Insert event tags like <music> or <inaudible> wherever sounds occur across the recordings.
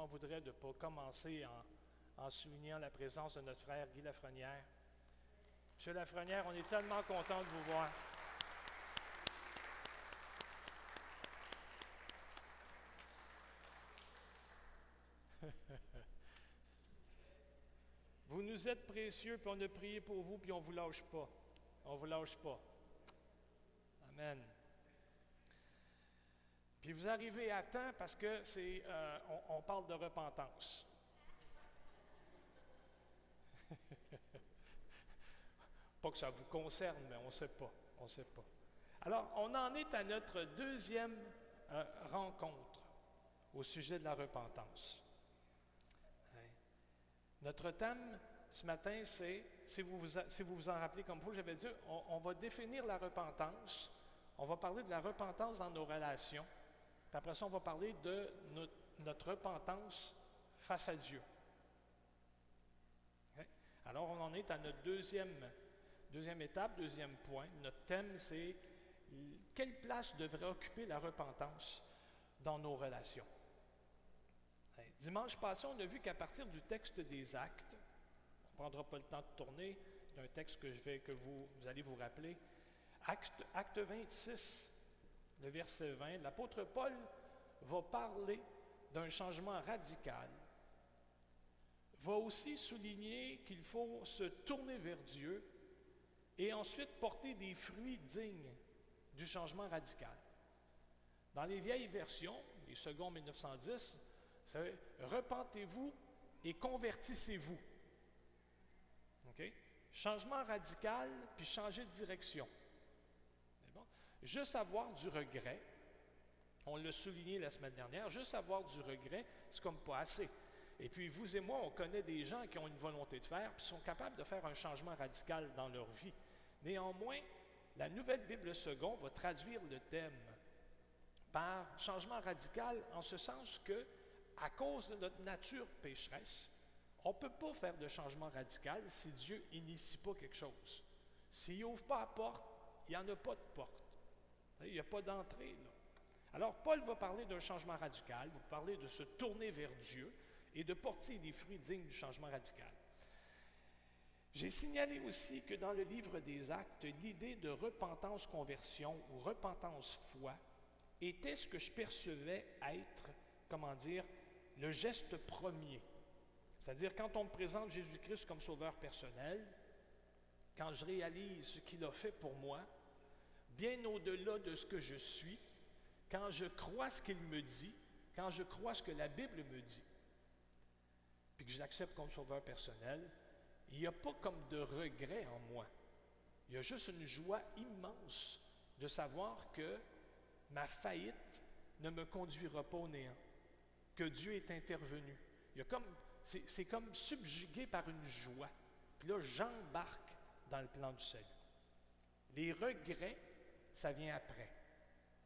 m'en voudrais de ne pas commencer en, en, soulignant la présence de notre frère Guy Lafrenière. Monsieur Lafrenière, on est tellement content de vous voir. <laughs> vous nous êtes précieux, puis on a prié pour vous, puis on ne vous lâche pas. On ne vous lâche pas. Amen. Puis vous arrivez à temps parce que c'est, euh, on, parle de repentance. <laughs> pas que ça vous concerne, mais on ne sait pas. On sait pas. Alors, on en est à notre deuxième euh, rencontre au sujet de la repentance. Hein? Notre thème ce matin, c'est, si vous vous, si vous, vous en rappelez comme vous, j'avais dit, on va définir la repentance, on va parler de la repentance dans nos relations, puis après ça, on va parler de notre, repentance face à Dieu. Alors, on en est à notre deuxième, deuxième étape, deuxième point. Notre thème, c'est quelle place devrait occuper la repentance dans nos relations? Dimanche passé, on a vu qu'à partir du texte des actes, on ne prendra pas le temps de tourner, d'un texte que, je vais, que vous, allez vous rappeler, acte 26, le verset 20, l'apôtre Paul va parler d'un changement radical, va aussi souligner qu'il faut se tourner vers Dieu et ensuite porter des fruits dignes du changement radical. Dans les vieilles versions, les secondes 1910, c'est repentez-vous et convertissez-vous. Changement radical, puis changer de direction. Juste avoir du regret, on l'a souligné la semaine dernière, juste avoir du regret, c'est comme pas assez. Et puis vous et moi, on connaît des gens qui ont une volonté de faire, puis sont capables de faire un changement radical dans leur vie. Néanmoins, la nouvelle Bible seconde va traduire le thème par changement radical en ce sens que, à cause de notre nature pécheresse, on ne peut pas faire de changement radical si Dieu n'initie pas quelque chose. S'il n'ouvre pas la porte, il n'y en a pas de porte. Il n'y a pas d'entrée. Alors, Paul va parler d'un changement radical, va parler de se tourner vers Dieu et de porter des fruits dignes du changement radical. J'ai signalé aussi que dans le livre des Actes, l'idée de repentance-conversion ou repentance-foi était ce que je percevais être, comment dire, le geste premier. C'est-à-dire, quand on me présente Jésus-Christ comme sauveur personnel, quand je réalise ce qu'il a fait pour moi, bien au-delà de ce que je suis, quand je crois ce qu'il me dit, quand je crois ce que la Bible me dit, puis que je l'accepte comme sauveur personnel, il n'y a pas comme de regret en moi. Il y a juste une joie immense de savoir que ma faillite ne me conduira pas au néant, que Dieu est intervenu. Il comme, c'est comme subjugué par une joie. Puis là, j'embarque dans le plan du salut. Les regrets ça vient après.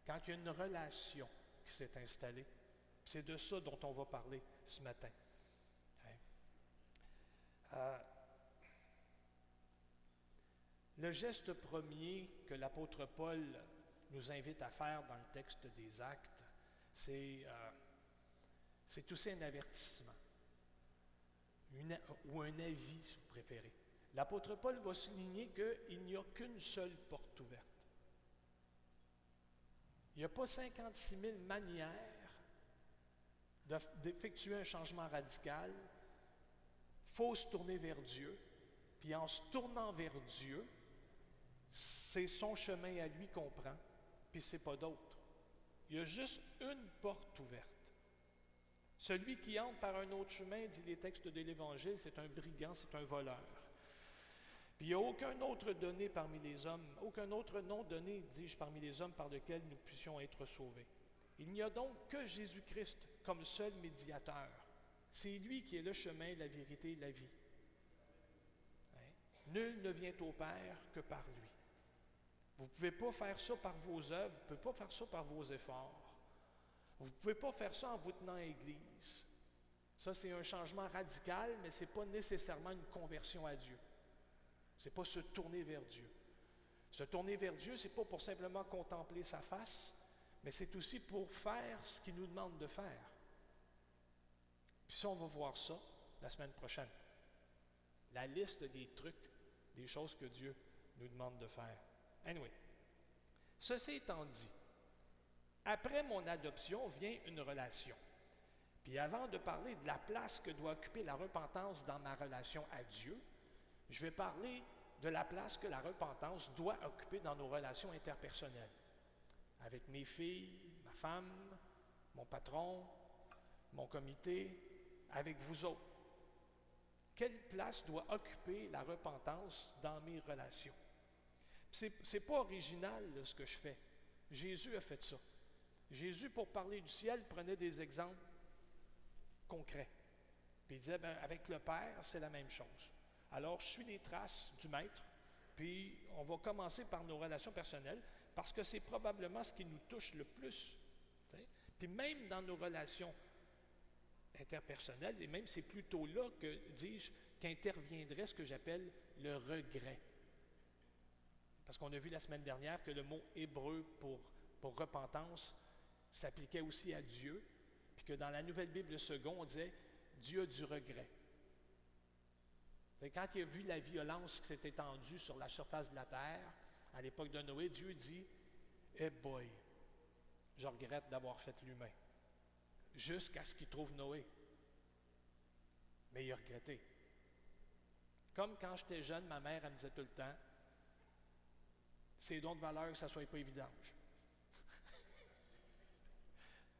Quand il y a une relation qui s'est installée, c'est de ça dont on va parler ce matin. Hein? Euh, le geste premier que l'apôtre Paul nous invite à faire dans le texte des actes, c'est euh, aussi un avertissement, ou un avis si vous préférez. L'apôtre Paul va souligner qu'il n'y a qu'une seule porte ouverte. Il n'y a pas 56 000 manières d'effectuer un changement radical. Il faut se tourner vers Dieu. Puis en se tournant vers Dieu, c'est son chemin à lui qu'on prend, puis c'est pas d'autre. Il y a juste une porte ouverte. Celui qui entre par un autre chemin, dit les textes de l'Évangile, c'est un brigand, c'est un voleur. Puis il n'y a aucun autre donné parmi les hommes, aucun autre nom donné, dis-je, parmi les hommes par lequel nous puissions être sauvés. Il n'y a donc que Jésus-Christ comme seul médiateur. C'est lui qui est le chemin, la vérité la vie. Hein? Nul ne vient au Père que par lui. Vous ne pouvez pas faire ça par vos œuvres, vous ne pouvez pas faire ça par vos efforts. Vous ne pouvez pas faire ça en vous tenant à l'Église. Ça, c'est un changement radical, mais ce n'est pas nécessairement une conversion à Dieu. Ce n'est pas se tourner vers Dieu. Se tourner vers Dieu, ce n'est pas pour simplement contempler sa face, mais c'est aussi pour faire ce qu'il nous demande de faire. Puis ça, on va voir ça la semaine prochaine. La liste des trucs, des choses que Dieu nous demande de faire. Anyway, ceci étant dit, après mon adoption vient une relation. Puis avant de parler de la place que doit occuper la repentance dans ma relation à Dieu, je vais parler de la place que la repentance doit occuper dans nos relations interpersonnelles. Avec mes filles, ma femme, mon patron, mon comité, avec vous autres. Quelle place doit occuper la repentance dans mes relations? Ce n'est pas original ce que je fais. Jésus a fait ça. Jésus, pour parler du ciel, prenait des exemples concret. Puis il disait, ben, avec le Père, c'est la même chose. Alors, je suis les traces du Maître, puis on va commencer par nos relations personnelles, parce que c'est probablement ce qui nous touche le plus. Puis même dans nos relations interpersonnelles, et même c'est plutôt là que, dis-je, qu'interviendrait ce que j'appelle le regret. Parce qu'on a vu la semaine dernière que le mot hébreu pour, repentance s'appliquait aussi à Dieu, que dans la Nouvelle Bible second, on disait Dieu du regret. Quand il a vu la violence qui s'est étendue sur la surface de la terre, à l'époque de Noé, Dieu dit Eh boy, je regrette d'avoir fait l'humain. Jusqu'à ce qu'il trouve Noé. Mais il a regretté. Comme quand j'étais jeune, ma mère, elle me disait tout le temps C'est donc de valeur que ça ne soit pas évident.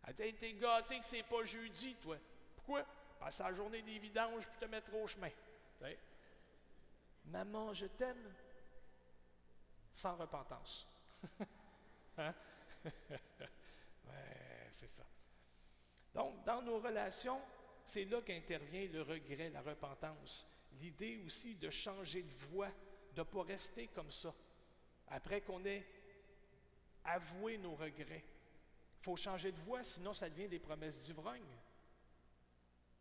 Elle a été gâté que c'est pas jeudi, toi. Pourquoi? Que la journée des vidanges puis te mettre au chemin. Maman, je t'aime. Sans repentance. <laughs> hein? <laughs> ouais, c'est ça. Donc, dans nos relations, c'est là qu'intervient le regret, la repentance. L'idée aussi de changer de voie, de ne pas rester comme ça. Après qu'on ait avoué nos regrets, il faut changer de voie, sinon ça devient des promesses d'ivrogne.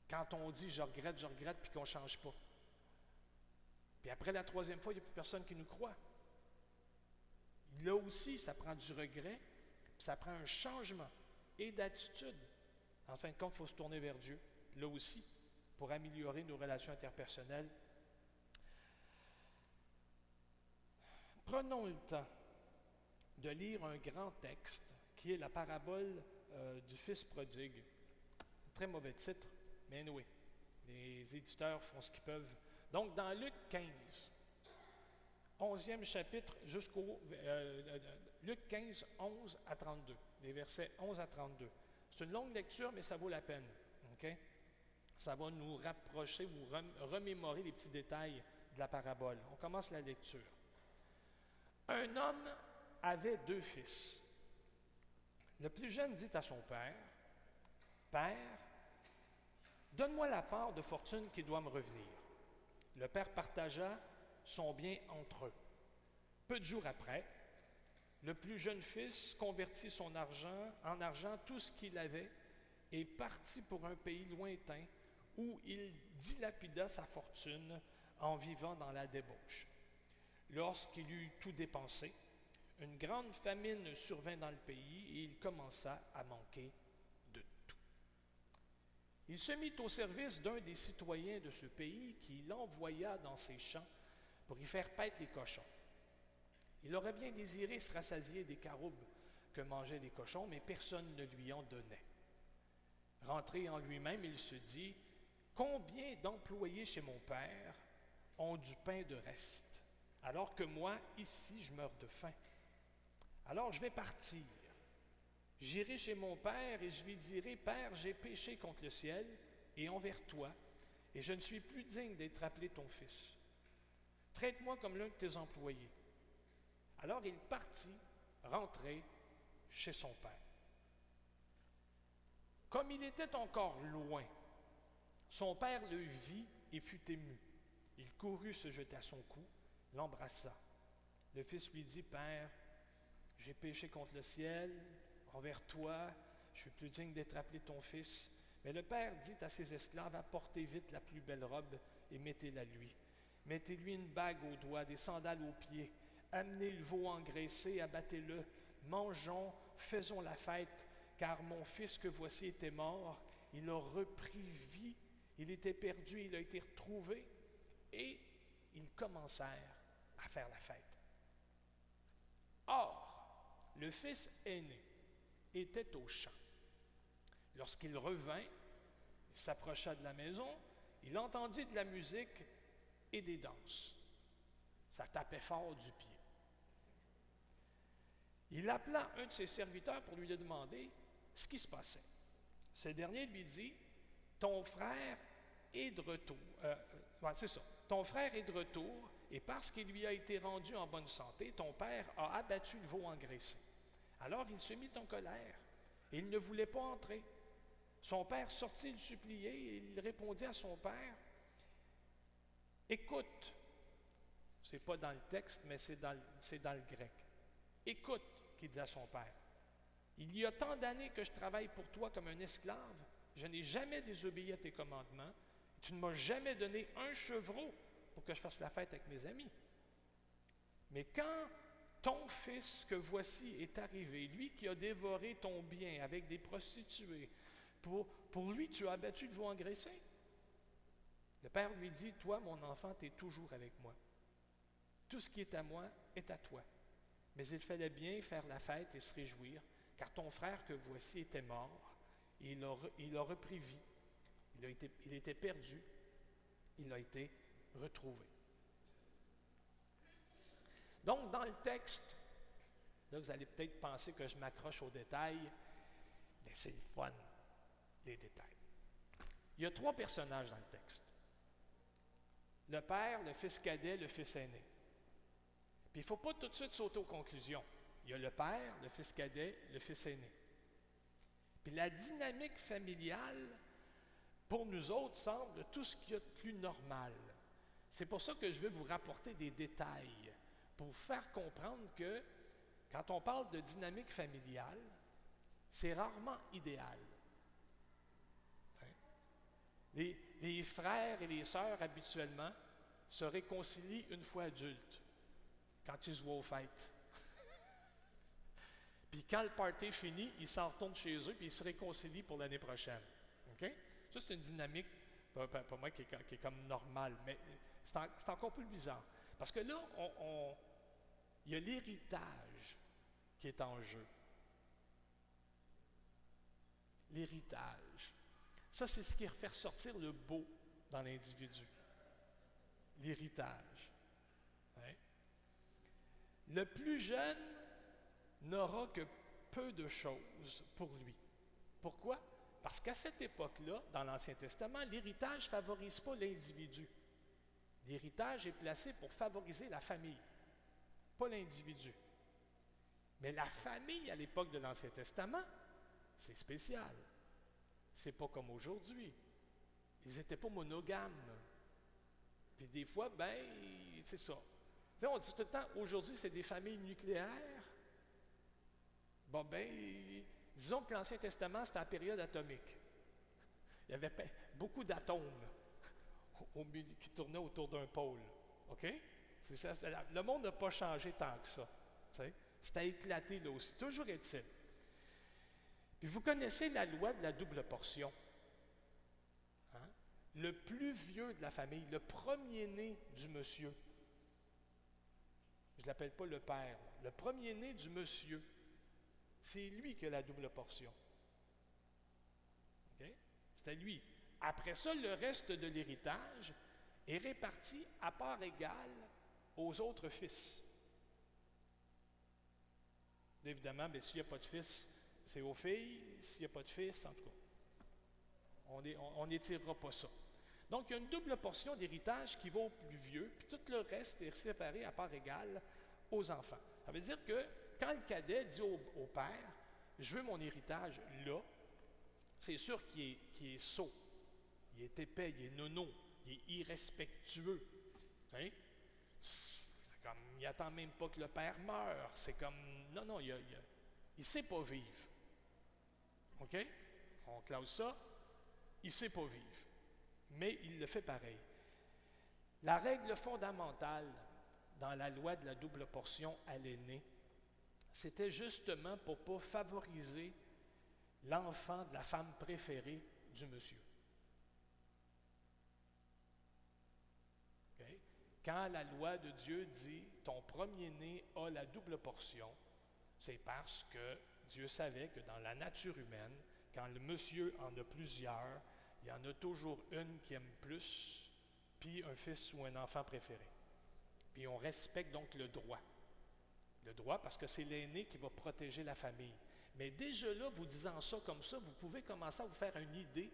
Quand on dit je regrette, je regrette, puis qu'on ne change pas. Puis après la troisième fois, il n'y a plus personne qui nous croit. Là aussi, ça prend du regret, puis ça prend un changement et d'attitude. En fin de compte, il faut se tourner vers Dieu, là aussi, pour améliorer nos relations interpersonnelles. Prenons le temps de lire un grand texte qui est la parabole euh, du Fils prodigue. Très mauvais titre, mais oui, les éditeurs font ce qu'ils peuvent. Donc, dans Luc 15, 11e chapitre jusqu'au. Euh, euh, Luc 15, 11 à 32, les versets 11 à 32. C'est une longue lecture, mais ça vaut la peine. OK? Ça va nous rapprocher ou remémorer les petits détails de la parabole. On commence la lecture. Un homme avait deux fils. Le plus jeune dit à son père, Père, donne-moi la part de fortune qui doit me revenir. Le père partagea son bien entre eux. Peu de jours après, le plus jeune fils convertit son argent en argent tout ce qu'il avait et partit pour un pays lointain où il dilapida sa fortune en vivant dans la débauche. Lorsqu'il eut tout dépensé, une grande famine survint dans le pays et il commença à manquer. Il se mit au service d'un des citoyens de ce pays qui l'envoya dans ses champs pour y faire paître les cochons. Il aurait bien désiré se rassasier des caroubes que mangeaient les cochons, mais personne ne lui en donnait. Rentré en lui-même, il se dit, Combien d'employés chez mon père ont du pain de reste, alors que moi, ici, je meurs de faim? Alors je vais partir. J'irai chez mon Père et je lui dirai, Père, j'ai péché contre le ciel et envers toi, et je ne suis plus digne d'être appelé ton fils. Traite-moi comme l'un de tes employés. Alors il partit, rentrer chez son Père. Comme il était encore loin, son Père le vit et fut ému. Il courut se jeter à son cou, l'embrassa. Le fils lui dit, Père, j'ai péché contre le ciel, envers toi, je suis plus digne d'être appelé ton fils. Mais le père dit à ses esclaves, apportez vite la plus belle robe et mettez-la lui. Mettez-lui une bague au doigt, des sandales aux pieds. Amenez le veau engraissé, abattez-le. Mangeons, faisons la fête, car mon fils que voici était mort, il a repris vie, il était perdu, il a été retrouvé, et ils commencèrent à faire la fête. Or, le fils aîné était au champ. Lorsqu'il revint, il s'approcha de la maison, il entendit de la musique et des danses. Ça tapait fort du pied. Il appela un de ses serviteurs pour lui demander ce qui se passait. Ce dernier lui dit, ton frère est de retour. Euh, euh. Ton frère est de retour et parce qu'il lui a été rendu en bonne santé, ton père a abattu le veau engraissé. Alors il se mit en colère et il ne voulait pas entrer. Son père sortit le supplier et il répondit à son père Écoute, c'est pas dans le texte, mais c'est dans, dans, le grec. Écoute, qu'il dit à son père. Il y a tant d'années que je travaille pour toi comme un esclave. Je n'ai jamais désobéi à tes commandements. Tu ne m'as jamais donné un chevreau pour que je fasse la fête avec mes amis. Mais quand ton fils que voici est arrivé, lui qui a dévoré ton bien avec des prostituées, pour, lui tu as abattu le veau engraissé? Le père lui dit, toi mon enfant, tu es toujours avec moi. Tout ce qui est à moi est à toi. Mais il fallait bien faire la fête et se réjouir, car ton frère que voici était mort, il a, il repris vie. Il, il était perdu, il a été retrouvé. Donc, dans le texte, là, vous allez peut-être penser que je m'accroche aux détails, mais c'est le fun, les détails. Il y a trois personnages dans le texte. Le père, le fils cadet, le fils aîné. Puis il ne faut pas tout de suite sauter aux conclusions. Il y a le père, le fils cadet, le fils aîné. Puis la dynamique familiale, pour nous autres, semble tout ce qu'il y a de plus normal. C'est pour ça que je vais vous rapporter des détails, pour faire comprendre que quand on parle de dynamique familiale, c'est rarement idéal. Hein? Les, frères et les sœurs, habituellement, se réconcilient une fois adultes quand ils se voient aux fêtes. <laughs> puis quand le party est fini, ils s'en retournent chez eux puis ils se réconcilient pour l'année prochaine. OK? Ça, c'est une dynamique, pour moi, qui est, comme normale, mais c'est encore plus bizarre. Parce que là, il y a l'héritage qui est en jeu. L'héritage. Ça, c'est ce qui fait ressortir le beau dans l'individu. L'héritage. Le plus jeune n'aura que peu de choses pour lui. Pourquoi? Parce qu'à cette époque-là, dans l'Ancien Testament, l'héritage ne favorise pas l'individu. L'héritage est placé pour favoriser la famille, pas l'individu. Mais la famille à l'époque de l'Ancien Testament, c'est spécial. C'est pas comme aujourd'hui. Ils n'étaient pas monogames. Puis des fois, ben, c'est ça on dit tout le temps, aujourd'hui, c'est des familles nucléaires. Bon, ben, disons que l'Ancien Testament, c'était la période atomique. Il y avait beaucoup d'atomes qui tournaient autour d'un pôle. OK? le monde n'a pas changé tant que ça. C'était éclaté là aussi. Toujours est-il. Puis vous connaissez la loi de la double portion. Hein? Le plus vieux de la famille, le premier-né du monsieur, je ne l'appelle pas le père. Le premier-né du monsieur, c'est lui qui a la double portion. Okay? C'est lui. Après ça, le reste de l'héritage est réparti à part égale aux autres fils. Évidemment, mais s'il n'y a pas de fils, c'est aux filles. S'il n'y a pas de fils, en tout cas, on n'étirera pas ça. Donc, il y a une double portion d'héritage qui va au plus vieux, puis tout le reste est séparé à part égale aux enfants. Ça veut dire que quand le cadet dit au, père, je veux mon héritage là, c'est sûr qu'il est, qu est sot, il est épais, il est nono, il est irrespectueux. Hein? Comme, il n'attend même pas que le père meure. C'est comme, non, non, il ne sait pas vivre. OK? On classe ça. Il ne sait pas vivre mais il le fait pareil. La règle fondamentale dans la loi de la double portion à l'aîné, c'était justement pour ne pas favoriser l'enfant de la femme préférée du monsieur. Quand la loi de Dieu dit ton premier-né a la double portion, c'est parce que Dieu savait que dans la nature humaine, quand le monsieur en a plusieurs, il y en a toujours une qui aime plus, puis un fils ou un enfant préféré. Puis on respecte donc le droit. Le droit parce que c'est l'aîné qui va protéger la famille. Mais déjà là, vous disant ça comme ça, vous pouvez commencer à vous faire une idée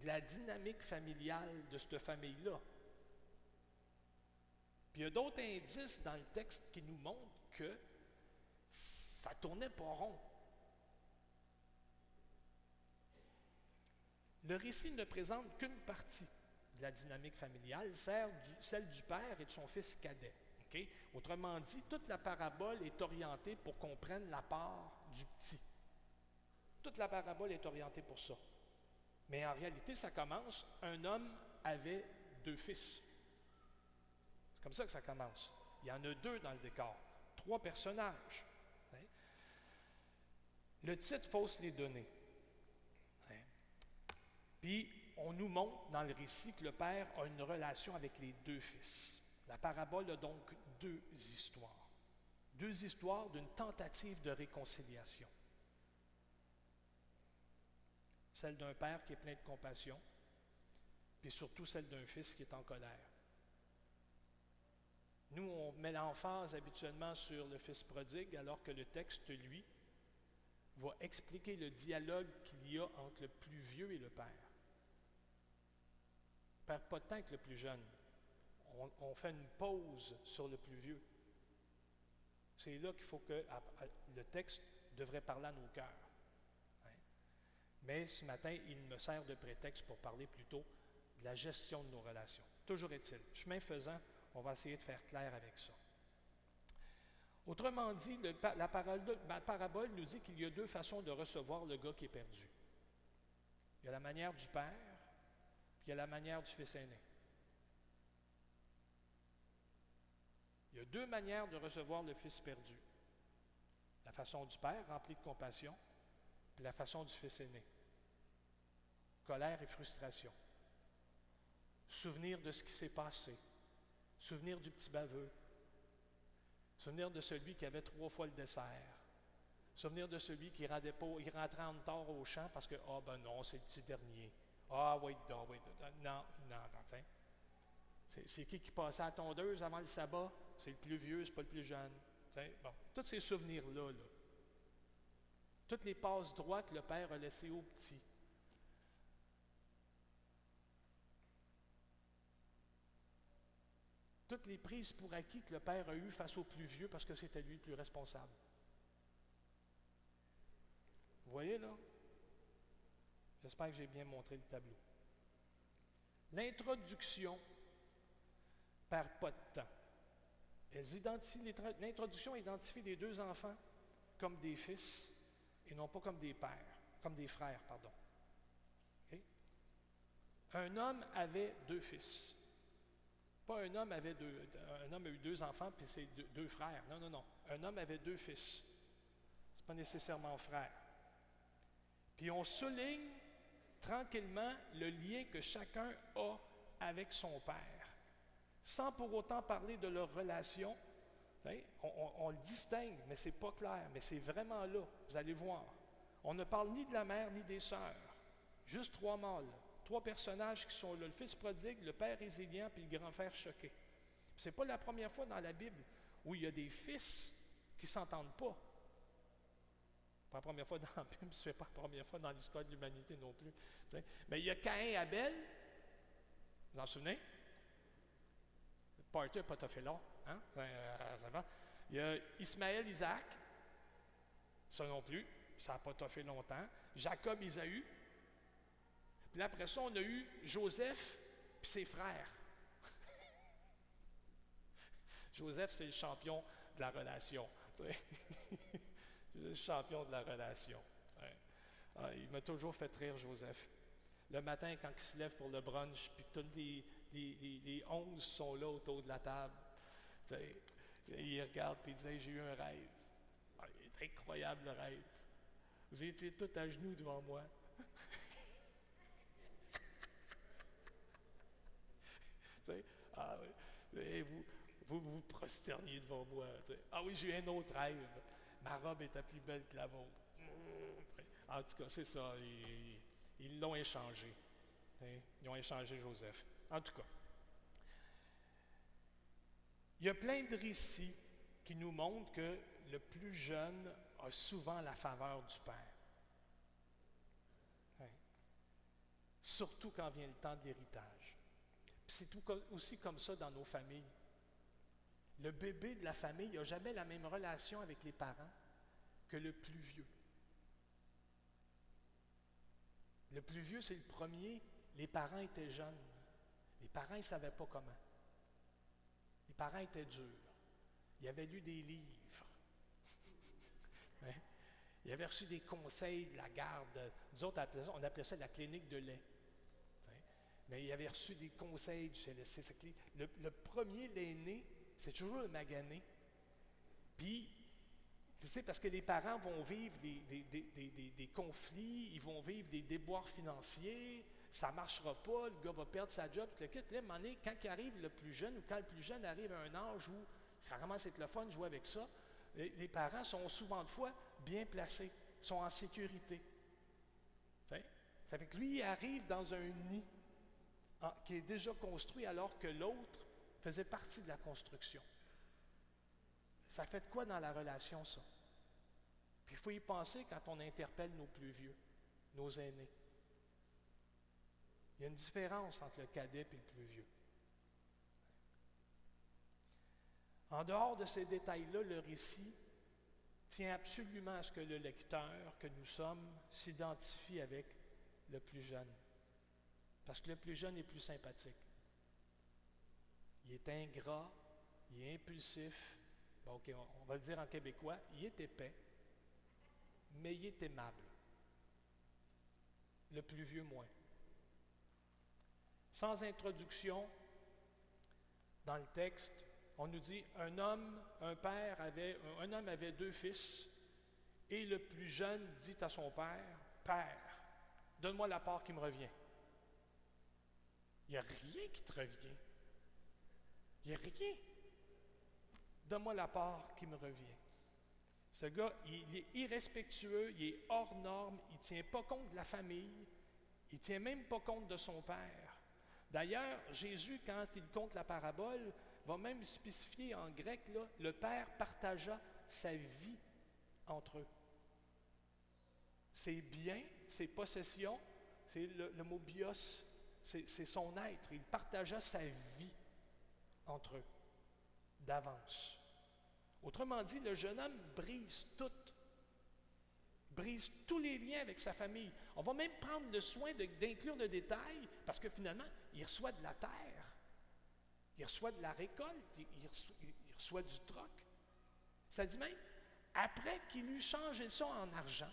de la dynamique familiale de cette famille-là. Puis il y a d'autres indices dans le texte qui nous montrent que ça tournait pas rond. Le récit ne présente qu'une partie de la dynamique familiale, celle du père et de son fils cadet. Autrement dit, toute la parabole est orientée pour qu'on prenne la part du petit. Toute la parabole est orientée pour ça. Mais en réalité, ça commence, un homme avait deux fils. Comme ça que ça commence. Il y en a deux dans le décor, trois personnages. Le titre fausse les données. Puis, on nous montre dans le récit que le père a une relation avec les deux fils. La parabole a donc deux histoires. Deux histoires d'une tentative de réconciliation. Celle d'un père qui est plein de compassion, puis surtout celle d'un fils qui est en colère. Nous, on met l'emphase habituellement sur le fils prodigue, alors que le texte, lui, va expliquer le dialogue qu'il y a entre le plus vieux et le père. Perd pas de temps avec le plus jeune. On, fait une pause sur le plus vieux. C'est là qu'il faut que le texte devrait parler à nos cœurs. Hein? Mais ce matin, il me sert de prétexte pour parler plutôt de la gestion de nos relations. Toujours est-il, chemin faisant, on va essayer de faire clair avec ça. Autrement dit, la, parabole nous dit qu'il y a deux façons de recevoir le gars qui est perdu. Il y a la manière du père il y a la manière du fils aîné. Il y a deux manières de recevoir le fils perdu. La façon du père, rempli de compassion, puis la façon du fils aîné. Colère et frustration. Souvenir de ce qui s'est passé. Souvenir du petit baveux. Souvenir de celui qui avait trois fois le dessert. Souvenir de celui qui rentrait, il rentrait en retard au champ parce que, ah oh, ben non, c'est le petit dernier. Ah, oui, oui, non, non, non, c'est qui qui passait à tondeuse avant le sabbat? C'est le plus vieux, c'est pas le plus jeune. Bon, tous ces souvenirs-là, là, toutes les passes droites que le Père a laissées aux petits. Toutes les prises pour acquis que le Père a eues face au plus vieux parce que c'était lui le plus responsable. Vous voyez là? J'espère que j'ai bien montré le tableau. L'introduction perd pas de temps. L'introduction identifie les deux enfants comme des fils et non pas comme des pères, comme des frères, pardon. Un homme avait deux fils. Pas un homme avait deux, un homme a eu deux enfants puis c'est deux, frères. Non, non, non. Un homme avait deux fils. Ce n'est pas nécessairement frère. Puis on souligne tranquillement le lien que chacun a avec son Père, sans pour autant parler de leur relation. On, le distingue, mais ce n'est pas clair, mais c'est vraiment là, vous allez voir. On ne parle ni de la mère ni des sœurs, juste trois mâles, trois personnages qui sont là, le fils prodigue, le père résilient, puis le grand-père choqué. Ce n'est pas la première fois dans la Bible où il y a des fils qui ne s'entendent pas. Pas la première fois dans la Bible, ce n'est pas la première fois dans l'histoire de l'humanité non plus. Mais il y a Caïn et Abel, vous en souvenez? Fait long. Hein? Ça va. Il y a Ismaël, Isaac, ça non plus, ça n'a pas fait longtemps. Jacob, Isaü. Puis après ça, on a eu Joseph puis ses frères. <laughs> Joseph, c'est le champion de la relation. <laughs> le champion de la relation. Ah, il m'a toujours fait rire, Joseph. Le matin, quand il se lève pour le brunch, puis tous les, onze sont là autour de la table, il regarde et il dit J'ai eu un rêve. Ah, il est incroyable le rêve. Vous étiez tout à genoux devant moi. <laughs> ah, vous, vous vous prosterniez devant moi. Ah oui, j'ai un autre rêve. Ma robe était plus belle que la vôtre. En tout cas, c'est ça. Ils l'ont échangé. Ils ont échangé Joseph. En tout cas. Il y a plein de récits qui nous montrent que le plus jeune a souvent la faveur du Père. Surtout quand vient le temps d'héritage. C'est aussi comme ça dans nos familles. Le bébé de la famille n'a jamais la même relation avec les parents que le plus vieux. Le plus vieux, c'est le premier. Les parents étaient jeunes. Les parents, ne savaient pas comment. Les parents étaient durs. Ils avaient lu des livres. <laughs> Ils avaient reçu des conseils de la garde. Nous autres, on appelait ça la clinique de lait. Mais ils avaient reçu des conseils du CLSC. Le, le premier, l'aîné, c'est toujours le magané. Puis, tu sais, parce que les parents vont vivre des, conflits, ils vont vivre des déboires financiers, ça ne marchera pas, le gars va perdre sa job, le kit. Là, à quand il arrive le plus jeune, ou quand le plus jeune arrive à un âge où ça commence à être le fun de jouer avec ça, les, parents sont souvent de fois bien placés, sont en sécurité. Ça fait que lui, il arrive dans un nid qui est déjà construit alors que l'autre faisait partie de la construction. Ça fait de quoi dans la relation, ça? Puis il faut y penser quand on interpelle nos plus vieux, nos aînés. Il y a une différence entre le cadet et le plus vieux. En dehors de ces détails-là, le récit tient absolument à ce que le lecteur que nous sommes s'identifie avec le plus jeune. Parce que le plus jeune est plus sympathique. Il est ingrat, il est impulsif. On, va le dire en québécois, il est épais, mais il est aimable. Le plus vieux, moins. Sans introduction, dans le texte, on nous dit un homme, un père avait, un homme avait deux fils, et le plus jeune dit à son père Père, donne-moi la part qui me revient. Il n'y a rien qui te revient. Il n'y a rien. Donne-moi la part qui me revient. Ce gars, il est irrespectueux, il est hors norme, il ne tient pas compte de la famille, il ne tient même pas compte de son père. D'ailleurs, Jésus, quand il compte la parabole, va même spécifier en grec, le père partagea sa vie entre eux. Ses biens, ses possessions, c'est le, mot bios, c'est son être. Il partagea sa vie entre eux d'avance. Autrement dit, le jeune homme brise tout, brise tous les liens avec sa famille. On va même prendre le soin d'inclure le détail parce que finalement, il reçoit de la terre, il reçoit de la récolte, il, reçoit, du troc. Ça dit même, après qu'il eut changé ça en argent,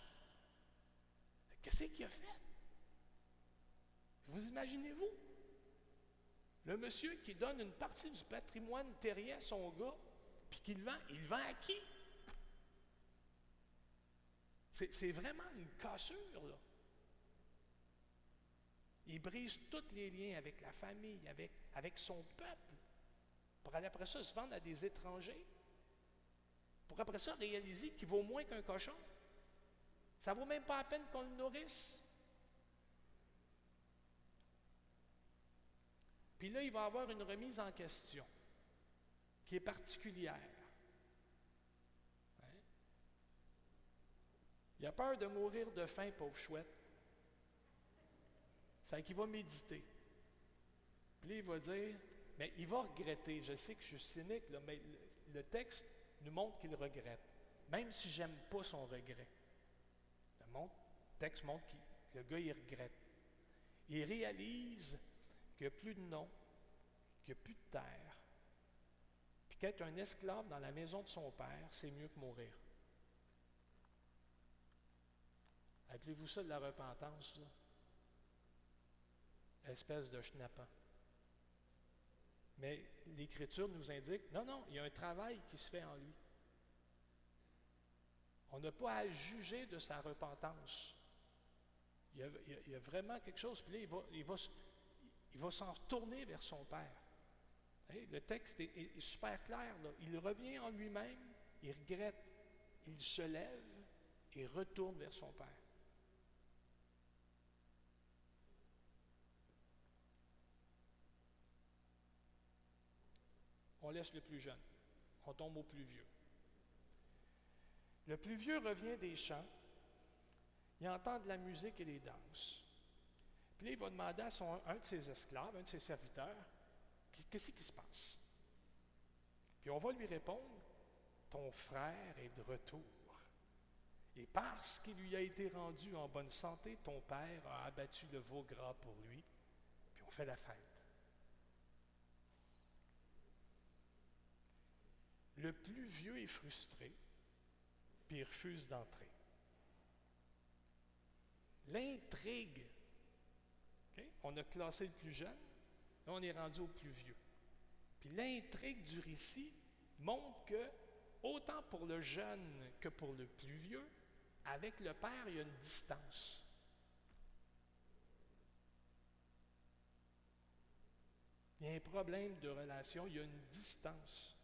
qu'est-ce qu'il a fait? Vous imaginez-vous? Le monsieur qui donne une partie du patrimoine terrien à son gars, puis qu'il vend, il vend à qui? C'est vraiment une cassure, là. Il brise tous les liens avec la famille, avec, avec son peuple, pour aller après ça se vendre à des étrangers, pour après ça réaliser qu'il vaut moins qu'un cochon. Ça ne vaut même pas la peine qu'on le nourrisse. Puis là, il va avoir une remise en question qui est particulière. Hein? Il a peur de mourir de faim, pauvre chouette. C'est qu'il va méditer. Puis là, il va dire, mais il va regretter. Je sais que je suis cynique, mais le texte nous montre qu'il regrette, même si j'aime pas son regret. Le texte montre que le gars, il regrette. Il réalise qu'il n'y a plus de nom, qu'il n'y a plus de terre, puis qu'être un esclave dans la maison de son père, c'est mieux que mourir. Appelez-vous ça de la repentance, là? Espèce de schnappant. Mais l'Écriture nous indique, non, non, il y a un travail qui se fait en lui. On n'a pas à juger de sa repentance. Il y a, vraiment quelque chose, puis là, il va, il il va s'en retourner vers son Père. le texte est, super clair. Il revient en lui-même, il regrette, il se lève et retourne vers son Père. On laisse le plus jeune, on tombe au plus vieux. Le plus vieux revient des champs, il entend de la musique et des danses. Puis là, il va demander à un de ses esclaves, un de ses serviteurs, qu'est-ce qui se passe? Puis on va lui répondre, ton frère est de retour. Et parce qu'il lui a été rendu en bonne santé, ton père a abattu le veau gras pour lui, puis on fait la fête. Le plus vieux est frustré, puis il refuse d'entrer. L'intrigue on a classé le plus jeune, là on est rendu au plus vieux. Puis l'intrigue du récit montre que, autant pour le jeune que pour le plus vieux, avec le Père, il y a une distance. Il y a un problème de relation, il y a une distance.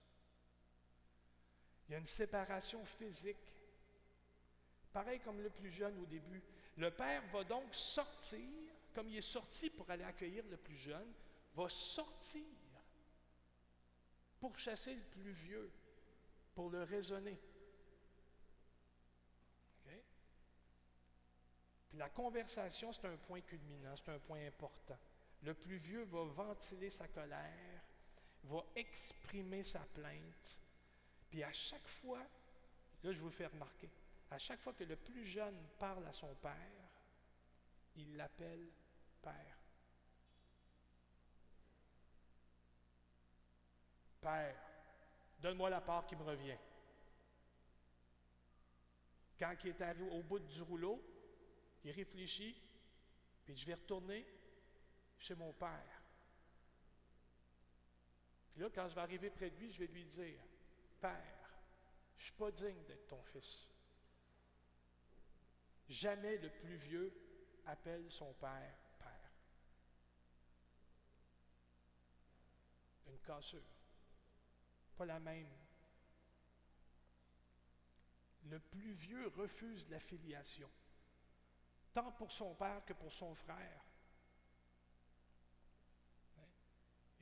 Il y a une séparation physique. Pareil comme le plus jeune au début. Le Père va donc sortir comme il est sorti pour aller accueillir le plus jeune, va sortir pour chasser le plus vieux, pour le raisonner. Puis la conversation, c'est un point culminant, c'est un point important. Le plus vieux va ventiler sa colère, va exprimer sa plainte. Puis à chaque fois, là je vous fais remarquer, à chaque fois que le plus jeune parle à son père, il l'appelle Père. Père, donne-moi la part qui me revient. Quand il est arrivé au bout du rouleau, il réfléchit, puis je vais retourner chez mon Père. Puis là, quand je vais arriver près de lui, je vais lui dire, Père, je ne suis pas digne d'être ton fils. Jamais le plus vieux appelle son Père une cassure. Pas la même. Le plus vieux refuse la filiation, tant pour son père que pour son frère.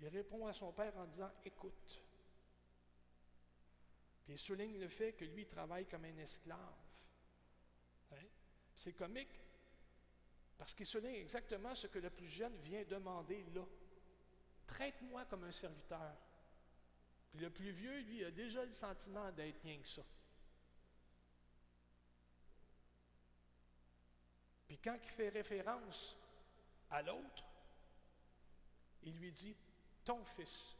Il répond à son père en disant Écoute. Puis il souligne le fait que lui travaille comme un esclave. C'est comique parce qu'il souligne exactement ce que le plus jeune vient demander là. Traite-moi comme un serviteur. Puis le plus vieux, lui, a déjà le sentiment d'être rien que ça. Puis quand il fait référence à l'autre, il lui dit ton fils.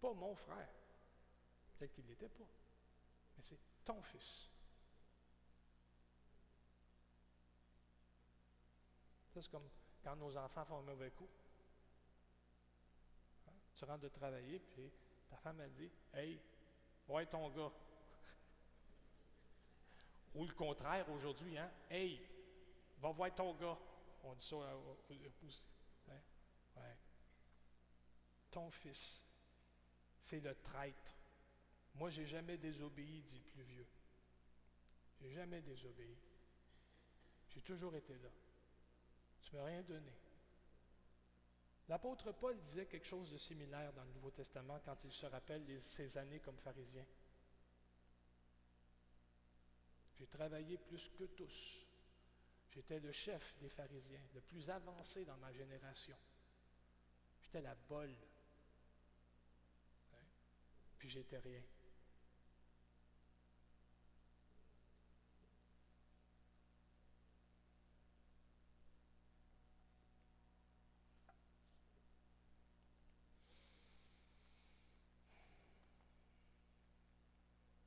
Pas mon frère. Peut-être qu'il ne l'était pas. Mais c'est ton fils. C'est comme quand nos enfants font un mauvais coup. Hein? Tu rentres de travailler, puis ta femme a dit Hey, ouais ton gars. <laughs> Ou le contraire aujourd'hui, hein? Hey, va voir ton gars. On dit ça au l'épouse. Hein? Ton fils, c'est le traître. Moi, j'ai jamais désobéi, dit le plus vieux. J'ai jamais désobéi. J'ai toujours été là. Tu ne m'as rien donné. L'apôtre Paul disait quelque chose de similaire dans le Nouveau Testament quand il se rappelle ses années comme pharisien. J'ai travaillé plus que tous. J'étais le chef des pharisiens, le plus avancé dans ma génération. J'étais la bolle. Hein? Puis j'étais rien.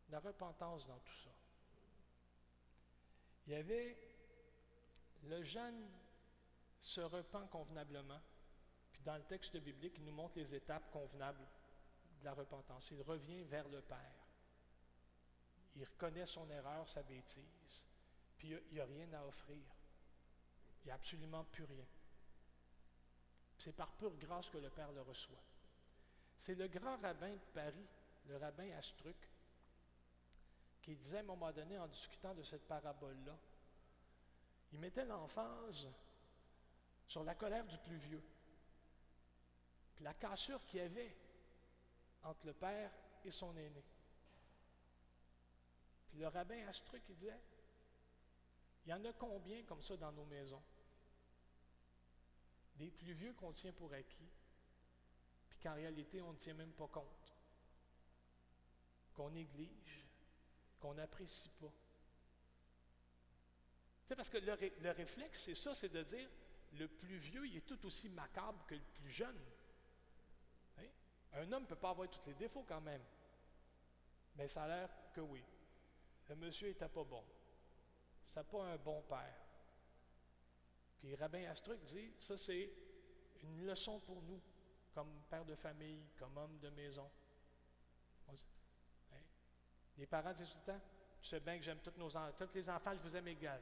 La repentance dans tout ça. Il y avait le jeune se repent convenablement, puis dans le texte biblique, il nous montre les étapes convenables de la repentance. Il revient vers le Père. Il reconnaît son erreur, sa bêtise. Puis il n'y a, rien à offrir. Il n'y a absolument plus rien. C'est par pure grâce que le Père le reçoit. C'est le grand rabbin de Paris, le rabbin Astruc, qui disait à un moment donné, en discutant de cette parabole-là, il mettait l'emphase sur la colère du plus vieux, puis la cassure qu'il y avait entre le père et son aîné. Puis le rabbin Astruc, il disait, il y en a combien comme ça dans nos maisons? Des plus vieux qu'on tient pour acquis, puis qu'en réalité, on ne tient même pas compte, qu'on néglige, qu'on n'apprécie pas. C'est parce que le, réflexe, c'est ça, c'est de dire, le plus vieux, il est tout aussi macabre que le plus jeune. Hein? Un homme ne peut pas avoir tous les défauts quand même. Mais ça a l'air que oui. Le monsieur n'était pas bon. Ça pas un bon père. Puis Rabbin Astruc dit, ça c'est une leçon pour nous, comme père de famille, comme homme de maison. Hein? Les parents disent tout le temps, tu sais bien que j'aime tous, nos, tous les enfants, je vous aime égal.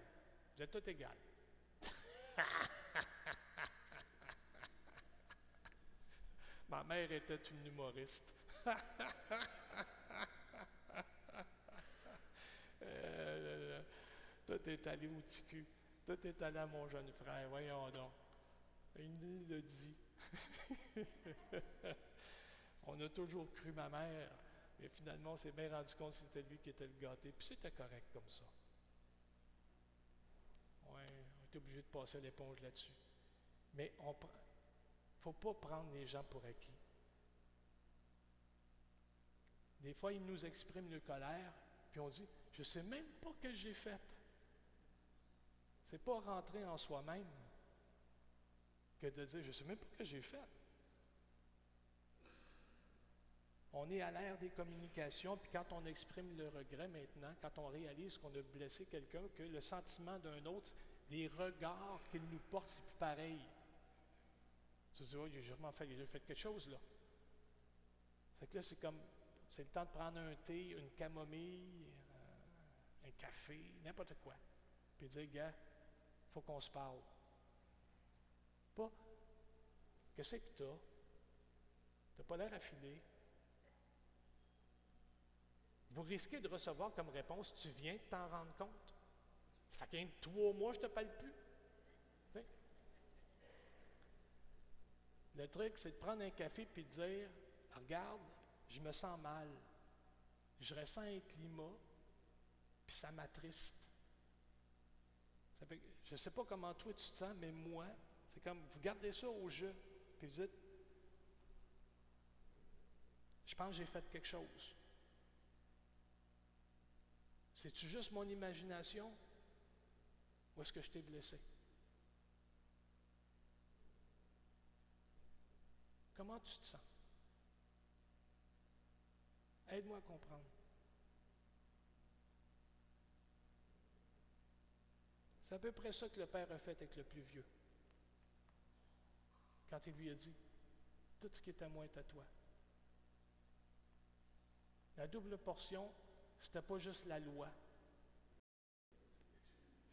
Vous êtes tous égales. <laughs> Ma mère était une humoriste. <laughs> Euh, tout est allé au ticu. Tout est allé à mon jeune frère. Voyons donc. Il le dit. <laughs> on a toujours cru ma mère, mais finalement, on s'est bien rendu compte que c'était lui qui était le gâté. Puis c'était correct comme ça. Oui, on est obligé de passer l'éponge là-dessus. Mais on ne faut pas prendre les gens pour acquis. Des fois, ils nous expriment leur colère, puis on dit, je ne sais même pas ce que j'ai fait. C'est pas rentrer en soi-même que de dire, je ne sais même pas ce que j'ai fait. On est à l'ère des communications, puis quand on exprime le regret maintenant, quand on réalise qu'on a blessé quelqu'un, que le sentiment d'un autre, les regards qu'il nous porte, c'est plus pareil. Tu te dis, oh, il a fait, il a fait quelque chose là. Fait que là, c'est comme, c'est le temps de prendre un thé, une camomille, euh, un café, n'importe quoi. Puis dire, gars, faut qu'on se parle. Pas, qu'est-ce que tu as? Tu n'as pas l'air affilé. Vous risquez de recevoir comme réponse, tu viens de t'en rendre compte. Ça fait qu'un trois mois, je ne te parle plus. Le truc, c'est de prendre un café et de dire, regarde, je me sens mal. Je ressens un climat, puis ça m'attriste. je ne sais pas comment toi tu te sens, mais moi, c'est comme, vous gardez ça au jeu, puis vous dites, je pense que j'ai fait quelque chose. C'est-tu juste mon imagination? Ou est-ce que je t'ai blessé? Comment tu te sens? Aide-moi à comprendre. C'est à peu près ça que le Père a fait avec le plus vieux. Quand il lui a dit, tout ce qui est à moi est à toi. La double portion, ce n'était pas juste la loi.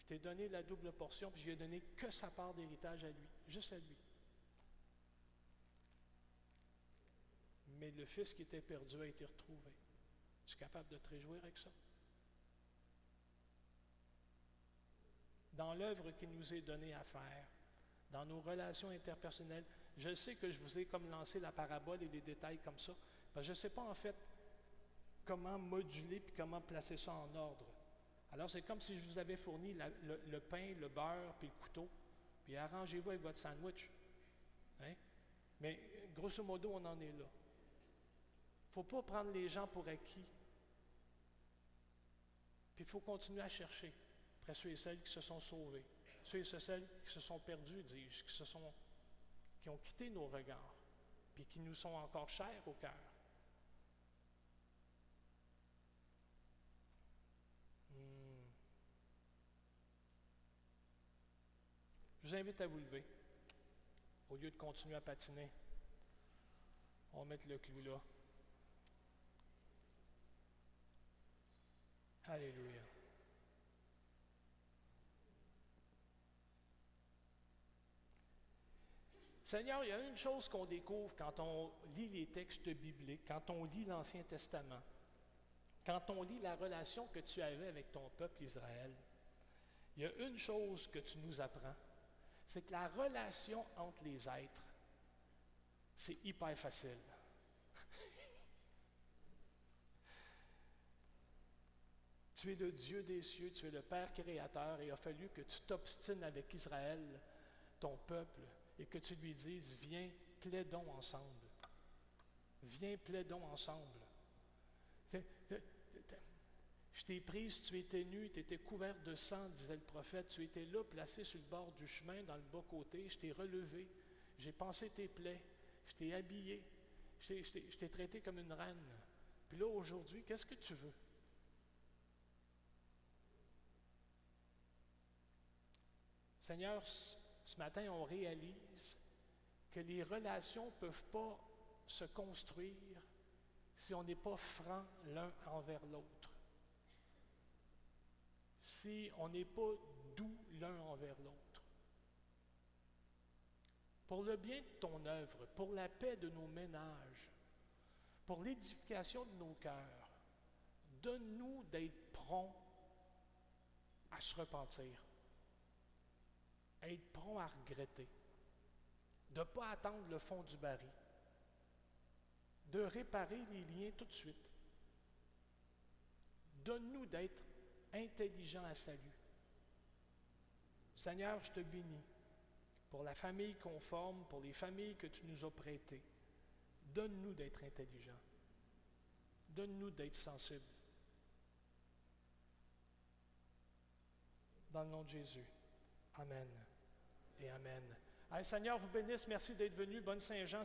Je t'ai donné la double portion, puis je donné que sa part d'héritage à lui, juste à lui. mais le fils qui était perdu a été retrouvé. Tu es capable de te réjouir avec ça? Dans l'œuvre qui nous est donnée à faire, dans nos relations interpersonnelles, je sais que je vous ai comme lancé la parabole et les détails comme ça, parce que je ne sais pas en fait comment moduler puis comment placer ça en ordre. Alors c'est comme si je vous avais fourni le, pain, le beurre puis le couteau, puis arrangez-vous avec votre sandwich. Hein? Mais grosso modo, on en est là ne faut pas prendre les gens pour acquis. Puis il faut continuer à chercher après ceux et celles qui se sont sauvés, ceux et celles qui se sont perdus, dis-je, qui, qui ont quitté nos regards, puis qui nous sont encore chers au cœur. Je vous invite à vous lever. Au lieu de continuer à patiner, on va mettre le clou là. Alléluia. Seigneur, il y a une chose qu'on découvre quand on lit les textes bibliques, quand on lit l'Ancien Testament, quand on lit la relation que tu avais avec ton peuple Israël. Il y a une chose que tu nous apprends, c'est que la relation entre les êtres, c'est hyper facile. <laughs> tu es le Dieu des cieux, tu es le Père créateur, et il a fallu que tu t'obstines avec Israël, ton peuple, et que tu lui dises, viens, plaidons ensemble. Viens, plaidons ensemble. Je t'ai prise, tu étais nu, tu étais couvert de sang, disait le prophète. Tu étais là, placé sur le bord du chemin, dans le bas-côté. Je t'ai relevé. J'ai pensé tes plaies. Je t'ai habillé. Je t'ai traité comme une reine. Puis là, aujourd'hui, qu'est-ce que tu veux? Seigneur, ce matin, on réalise que les relations ne peuvent pas se construire si on n'est pas franc l'un envers l'autre. Si on n'est pas doux l'un envers l'autre. Pour le bien de ton œuvre, pour la paix de nos ménages, pour l'édification de nos cœurs, donne-nous d'être prompts à se repentir être prompt à regretter, de ne pas attendre le fond du baril, de réparer les liens tout de suite. Donne-nous d'être intelligents à salut. Seigneur, je te bénis pour la famille conforme, pour les familles que tu nous as prêtées. Donne-nous d'être intelligents. Donne-nous d'être sensibles. Dans le nom de Jésus. Amen et Amen. Seigneur vous bénisse. Merci d'être venu. Bonne Saint-Jean.